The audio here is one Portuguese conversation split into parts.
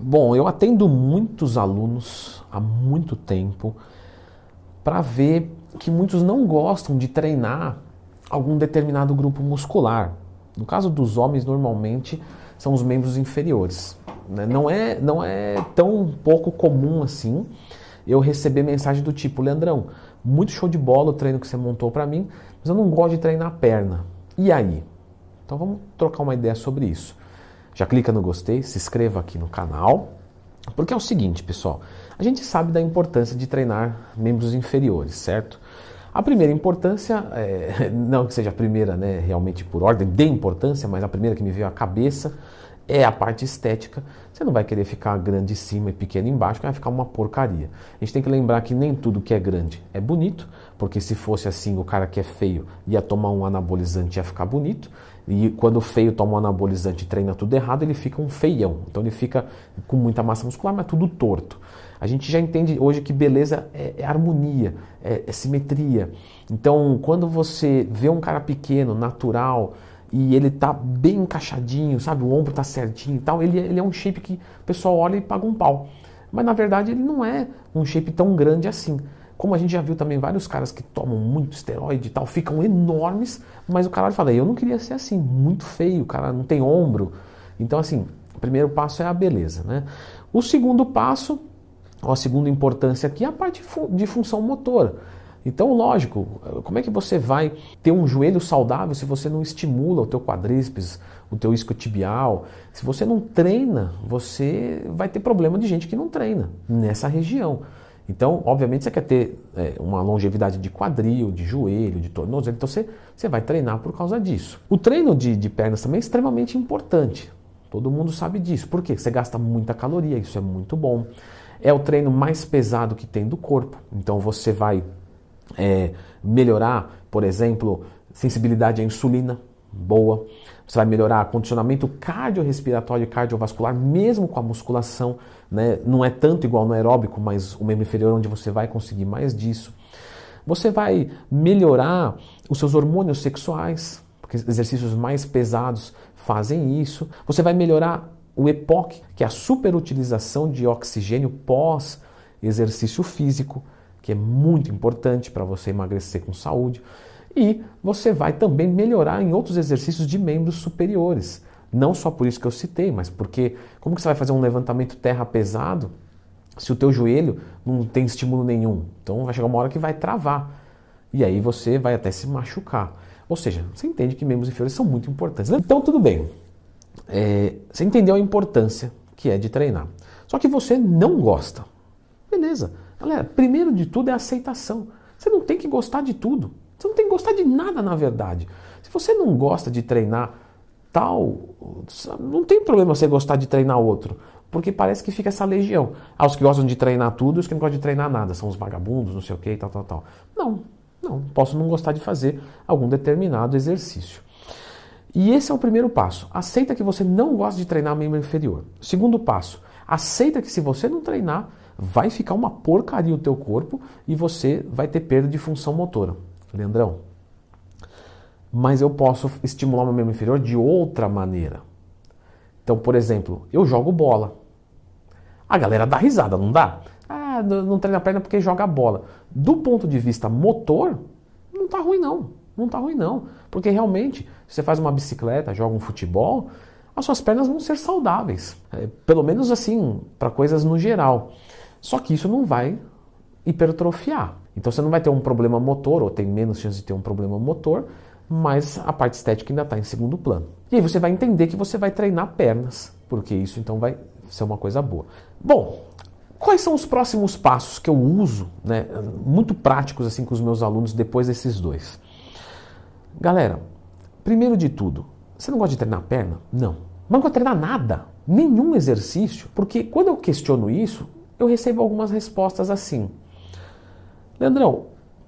Bom, eu atendo muitos alunos há muito tempo para ver que muitos não gostam de treinar algum determinado grupo muscular. No caso dos homens, normalmente são os membros inferiores. Né? Não, é, não é tão pouco comum assim eu receber mensagem do tipo: Leandrão, muito show de bola o treino que você montou para mim, mas eu não gosto de treinar a perna. E aí? Então vamos trocar uma ideia sobre isso. Já clica no gostei, se inscreva aqui no canal, porque é o seguinte, pessoal, a gente sabe da importância de treinar membros inferiores, certo? A primeira importância, é, não que seja a primeira né, realmente por ordem de importância, mas a primeira que me veio à cabeça é a parte estética. Você não vai querer ficar grande em cima e pequeno embaixo, que vai ficar uma porcaria. A gente tem que lembrar que nem tudo que é grande é bonito, porque se fosse assim, o cara que é feio ia tomar um anabolizante e ia ficar bonito. E quando o feio toma um anabolizante e treina tudo errado, ele fica um feião. Então ele fica com muita massa muscular, mas tudo torto. A gente já entende hoje que beleza é, é harmonia, é, é simetria. Então, quando você vê um cara pequeno, natural, e ele tá bem encaixadinho, sabe? O ombro tá certinho e tal. Ele, ele é um shape que o pessoal olha e paga um pau. Mas na verdade ele não é um shape tão grande assim. Como a gente já viu também vários caras que tomam muito esteroide e tal, ficam enormes, mas o cara fala, eu não queria ser assim, muito feio, o cara não tem ombro. Então assim, o primeiro passo é a beleza, né? O segundo passo, a segunda importância aqui é a parte de função motora. Então, lógico, como é que você vai ter um joelho saudável se você não estimula o teu quadríceps, o teu isquiotibial? Se você não treina, você vai ter problema de gente que não treina nessa região. Então, obviamente, você quer ter é, uma longevidade de quadril, de joelho, de tornozelo, então você, você vai treinar por causa disso. O treino de, de pernas também é extremamente importante. Todo mundo sabe disso. Por quê? Você gasta muita caloria, isso é muito bom. É o treino mais pesado que tem do corpo. Então você vai é, melhorar, por exemplo, sensibilidade à insulina, boa. Você vai melhorar condicionamento cardiorrespiratório e cardiovascular, mesmo com a musculação. Né? Não é tanto igual no aeróbico, mas o membro inferior onde você vai conseguir mais disso. Você vai melhorar os seus hormônios sexuais, porque exercícios mais pesados fazem isso. Você vai melhorar o EPOC, que é a superutilização de oxigênio pós exercício físico que é muito importante para você emagrecer com saúde. E você vai também melhorar em outros exercícios de membros superiores. Não só por isso que eu citei, mas porque como que você vai fazer um levantamento terra pesado se o teu joelho não tem estímulo nenhum? Então vai chegar uma hora que vai travar. E aí você vai até se machucar. Ou seja, você entende que membros inferiores são muito importantes. Então tudo bem. É, você entendeu a importância que é de treinar. Só que você não gosta. Beleza. Galera, primeiro de tudo é aceitação. Você não tem que gostar de tudo. Você não tem que gostar de nada, na verdade. Se você não gosta de treinar tal, não tem problema você gostar de treinar outro. Porque parece que fica essa legião. Ah, os que gostam de treinar tudo e os que não gostam de treinar nada. São os vagabundos, não sei o que, tal, tal, tal. Não, não. Posso não gostar de fazer algum determinado exercício. E esse é o primeiro passo. Aceita que você não gosta de treinar membro inferior. Segundo passo, aceita que se você não treinar, vai ficar uma porcaria o teu corpo e você vai ter perda de função motora. Leandrão, mas eu posso estimular meu membro inferior de outra maneira. Então, por exemplo, eu jogo bola. A galera dá risada, não dá? Ah, não treina a perna porque joga bola. Do ponto de vista motor, não tá ruim não. Não tá ruim não. Porque realmente, se você faz uma bicicleta, joga um futebol, as suas pernas vão ser saudáveis. É, pelo menos assim, para coisas no geral. Só que isso não vai hipertrofiar. Então você não vai ter um problema motor, ou tem menos chance de ter um problema motor, mas a parte estética ainda está em segundo plano. E aí você vai entender que você vai treinar pernas, porque isso então vai ser uma coisa boa. Bom, quais são os próximos passos que eu uso, né, muito práticos assim com os meus alunos depois desses dois? Galera, primeiro de tudo, você não gosta de treinar perna? Não. Não gosta de treinar nada, nenhum exercício, porque quando eu questiono isso, eu recebo algumas respostas assim. Leandrão,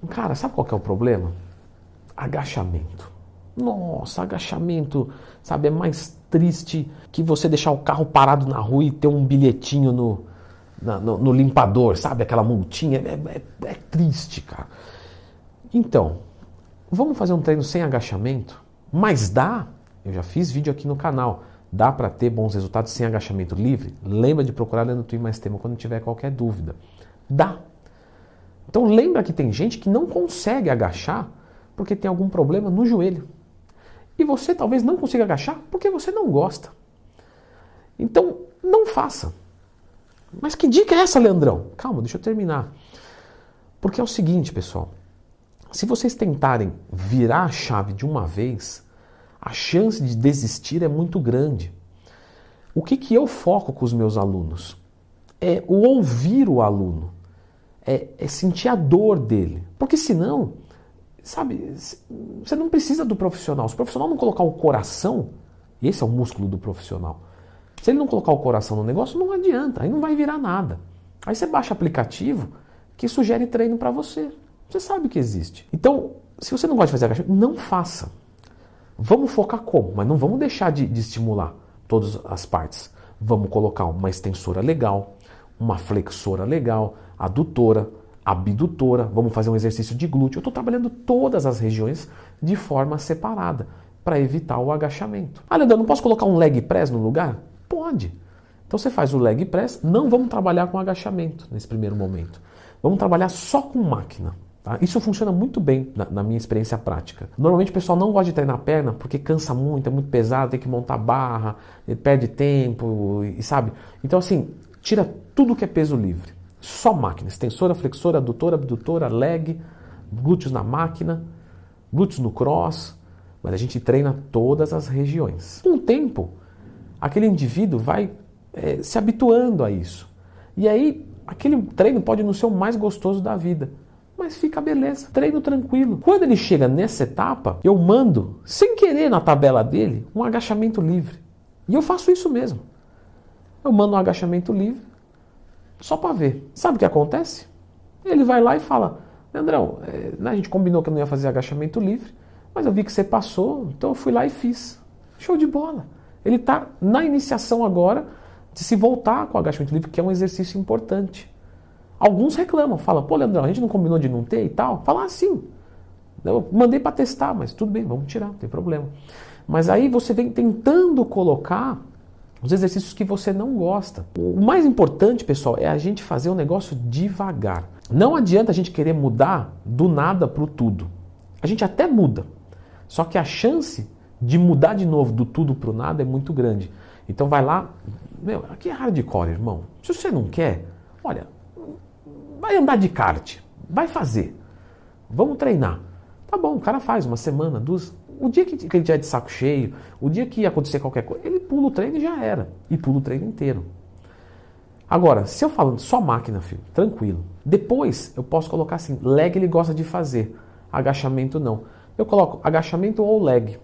cara, sabe qual é o problema? Agachamento. Nossa, agachamento, sabe, é mais triste que você deixar o carro parado na rua e ter um bilhetinho no, na, no, no, limpador, sabe? Aquela multinha. É, é, é triste, cara. Então, vamos fazer um treino sem agachamento? Mas dá, eu já fiz vídeo aqui no canal, dá para ter bons resultados sem agachamento livre? Lembra de procurar no Twin Mais Tema quando tiver qualquer dúvida. Dá. Então lembra que tem gente que não consegue agachar porque tem algum problema no joelho. E você talvez não consiga agachar porque você não gosta. Então não faça. Mas que dica é essa, Leandrão? Calma, deixa eu terminar. Porque é o seguinte, pessoal. Se vocês tentarem virar a chave de uma vez, a chance de desistir é muito grande. O que, que eu foco com os meus alunos? É o ouvir o aluno, é, é sentir a dor dele. Porque senão, sabe, você não precisa do profissional. Se o profissional não colocar o coração, esse é o músculo do profissional. Se ele não colocar o coração no negócio, não adianta, aí não vai virar nada. Aí você baixa aplicativo que sugere treino para você. Você sabe que existe. Então, se você não gosta de fazer agachamento, não faça. Vamos focar como, mas não vamos deixar de, de estimular todas as partes. Vamos colocar uma extensora legal, uma flexora legal, adutora, abdutora, vamos fazer um exercício de glúteo. Eu estou trabalhando todas as regiões de forma separada para evitar o agachamento. Ah, Leandro, não posso colocar um leg press no lugar? Pode. Então você faz o leg press, não vamos trabalhar com agachamento nesse primeiro momento. Vamos trabalhar só com máquina. Tá? Isso funciona muito bem na, na, minha experiência prática. Normalmente o pessoal não gosta de treinar perna porque cansa muito, é muito pesado, tem que montar barra, perde tempo e sabe. Então assim, tira tudo que é peso livre. Só máquina, extensora, flexora, adutora, abdutora, leg, glúteos na máquina, glúteos no cross, mas a gente treina todas as regiões. Com o tempo, aquele indivíduo vai é, se habituando a isso. E aí, aquele treino pode não ser o mais gostoso da vida mas fica beleza, treino tranquilo. Quando ele chega nessa etapa, eu mando, sem querer na tabela dele, um agachamento livre. E eu faço isso mesmo. Eu mando um agachamento livre, só para ver. Sabe o que acontece? Ele vai lá e fala: Leandrão, é, a gente combinou que eu não ia fazer agachamento livre, mas eu vi que você passou, então eu fui lá e fiz. Show de bola. Ele está na iniciação agora de se voltar com o agachamento livre, que é um exercício importante. Alguns reclamam, falam, pô, Leandrão, a gente não combinou de não ter e tal. Fala assim. Eu mandei para testar, mas tudo bem, vamos tirar, não tem problema. Mas aí você vem tentando colocar os exercícios que você não gosta. O mais importante, pessoal, é a gente fazer o negócio devagar. Não adianta a gente querer mudar do nada para o tudo. A gente até muda, só que a chance de mudar de novo do tudo para o nada é muito grande. Então vai lá, meu, aqui é hardcore, irmão. Se você não quer, olha, Vai andar de kart, vai fazer. Vamos treinar. Tá bom, o cara faz uma semana, duas. O dia que, ele tiver de saco cheio, o dia que acontecer qualquer coisa, ele pula o treino e já era. E pula o treino inteiro. Agora, se eu falando só máquina, filho, tranquilo. Depois eu posso colocar assim, leg ele gosta de fazer, agachamento não. Eu coloco agachamento ou leg.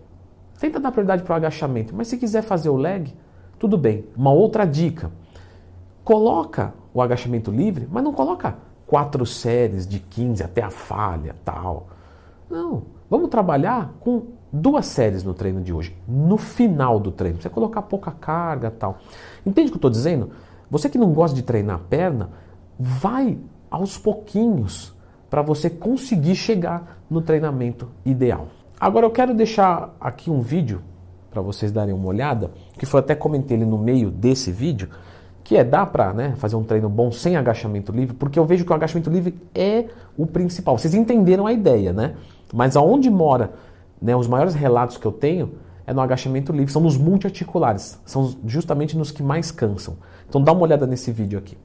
Tenta dar prioridade para o agachamento, mas se quiser fazer o leg, tudo bem. Uma outra dica: coloca o agachamento livre, mas não coloca quatro séries de 15 até a falha, tal. Não, vamos trabalhar com duas séries no treino de hoje, no final do treino. Você colocar pouca carga, tal. Entende o que eu estou dizendo? Você que não gosta de treinar a perna, vai aos pouquinhos para você conseguir chegar no treinamento ideal. Agora eu quero deixar aqui um vídeo para vocês darem uma olhada, que foi até comentei ele no meio desse vídeo, que é dá para né, fazer um treino bom sem agachamento livre, porque eu vejo que o agachamento livre é o principal. Vocês entenderam a ideia, né? Mas aonde mora né, os maiores relatos que eu tenho é no agachamento livre, são nos multiarticulares, são justamente nos que mais cansam. Então dá uma olhada nesse vídeo aqui.